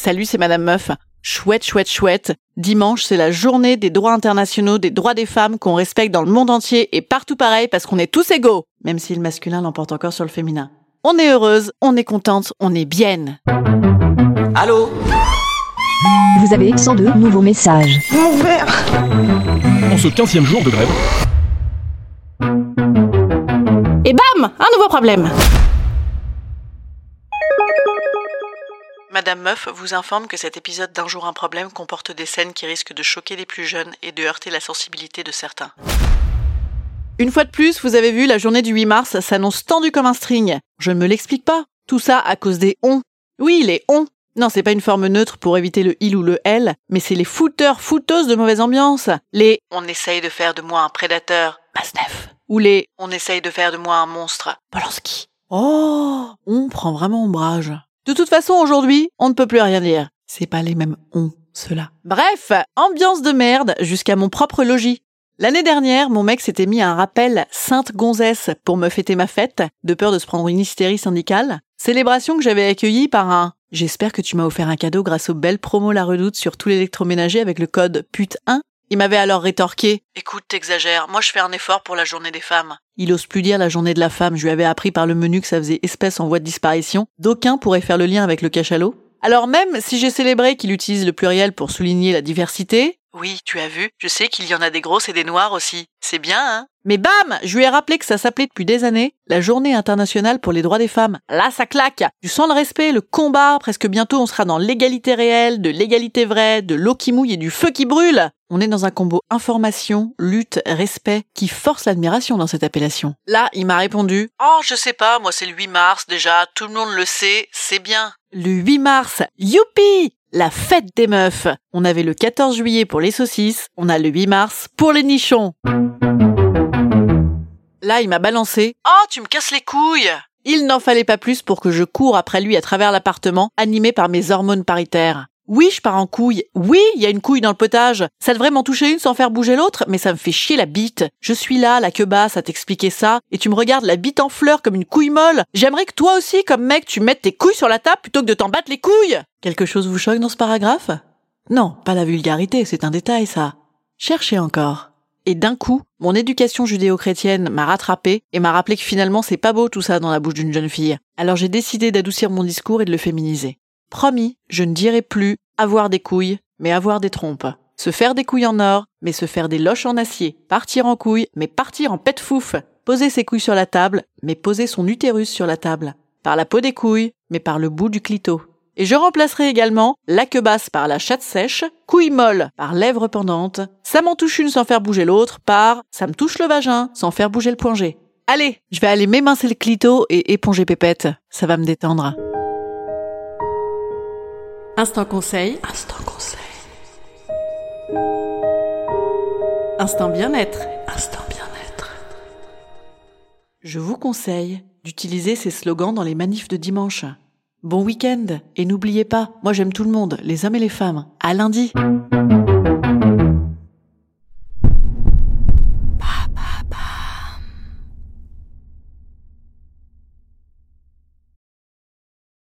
Salut, c'est Madame Meuf. Chouette, chouette, chouette. Dimanche, c'est la journée des droits internationaux des droits des femmes qu'on respecte dans le monde entier et partout pareil parce qu'on est tous égaux, même si le masculin l'emporte encore sur le féminin. On est heureuse, on est contente, on est bien. Allô Vous avez 102 nouveaux messages. En ce 15e jour de grève, Et bam Un nouveau problème Madame Meuf vous informe que cet épisode d'un jour un problème comporte des scènes qui risquent de choquer les plus jeunes et de heurter la sensibilité de certains. Une fois de plus, vous avez vu, la journée du 8 mars s'annonce tendue comme un string. Je ne me l'explique pas. Tout ça à cause des on. Oui, les on. Non, c'est pas une forme neutre pour éviter le il ou le elle, mais c'est les fouteurs, fouteuses de mauvaise ambiance. Les on essaye de faire de moi un prédateur, Masnef. Ou les on essaye de faire de moi un monstre, Polanski. Oh, on prend vraiment ombrage. De toute façon, aujourd'hui, on ne peut plus rien dire. C'est pas les mêmes on, ceux-là. Bref, ambiance de merde jusqu'à mon propre logis. L'année dernière, mon mec s'était mis un rappel Sainte Gonzesse pour me fêter ma fête, de peur de se prendre une hystérie syndicale. Célébration que j'avais accueillie par un J'espère que tu m'as offert un cadeau grâce aux belles promos La Redoute sur tout l'électroménager avec le code PUT1. Il m'avait alors rétorqué Écoute, t'exagères, moi je fais un effort pour la journée des femmes. Il ose plus dire la journée de la femme, je lui avais appris par le menu que ça faisait espèce en voie de disparition. D'aucuns pourraient faire le lien avec le cachalot. Alors même si j'ai célébré qu'il utilise le pluriel pour souligner la diversité, oui, tu as vu, je sais qu'il y en a des grosses et des noires aussi. C'est bien, hein? Mais bam! Je lui ai rappelé que ça s'appelait depuis des années la Journée internationale pour les droits des femmes. Là, ça claque. Du sang le respect, le combat, presque bientôt on sera dans l'égalité réelle, de l'égalité vraie, de l'eau qui mouille et du feu qui brûle. On est dans un combo information, lutte, respect qui force l'admiration dans cette appellation. Là, il m'a répondu Oh, je sais pas, moi c'est le 8 mars. Déjà, tout le monde le sait, c'est bien. Le 8 mars, youpi La fête des meufs On avait le 14 juillet pour les saucisses, on a le 8 mars pour les nichons. Là, il m'a balancé Oh, tu me casses les couilles il n'en fallait pas plus pour que je cours après lui à travers l'appartement, animé par mes hormones paritaires. Oui, je pars en couille. Oui, il y a une couille dans le potage. Ça devrait m'en toucher une sans faire bouger l'autre, mais ça me fait chier la bite. Je suis là, la queue basse, à t'expliquer ça, et tu me regardes la bite en fleurs comme une couille molle. J'aimerais que toi aussi, comme mec, tu mettes tes couilles sur la table plutôt que de t'en battre les couilles. Quelque chose vous choque dans ce paragraphe? Non, pas la vulgarité, c'est un détail, ça. Cherchez encore. Et d'un coup, mon éducation judéo-chrétienne m'a rattrapé et m'a rappelé que finalement c'est pas beau tout ça dans la bouche d'une jeune fille. Alors j'ai décidé d'adoucir mon discours et de le féminiser. Promis, je ne dirai plus avoir des couilles, mais avoir des trompes. Se faire des couilles en or, mais se faire des loches en acier. Partir en couilles, mais partir en pète fouf. Poser ses couilles sur la table, mais poser son utérus sur la table. Par la peau des couilles, mais par le bout du clito. Et je remplacerai également la queue basse par la chatte sèche, couille molle par lèvres pendantes, ça m'en touche une sans faire bouger l'autre par ça me touche le vagin sans faire bouger le point G. Allez, je vais aller m'émincer le clito et éponger pépette, ça va me détendre. Instant conseil. Instant conseil. Instant bien-être. Instant bien-être. Je vous conseille d'utiliser ces slogans dans les manifs de dimanche. Bon week-end et n'oubliez pas, moi j'aime tout le monde, les hommes et les femmes. À lundi.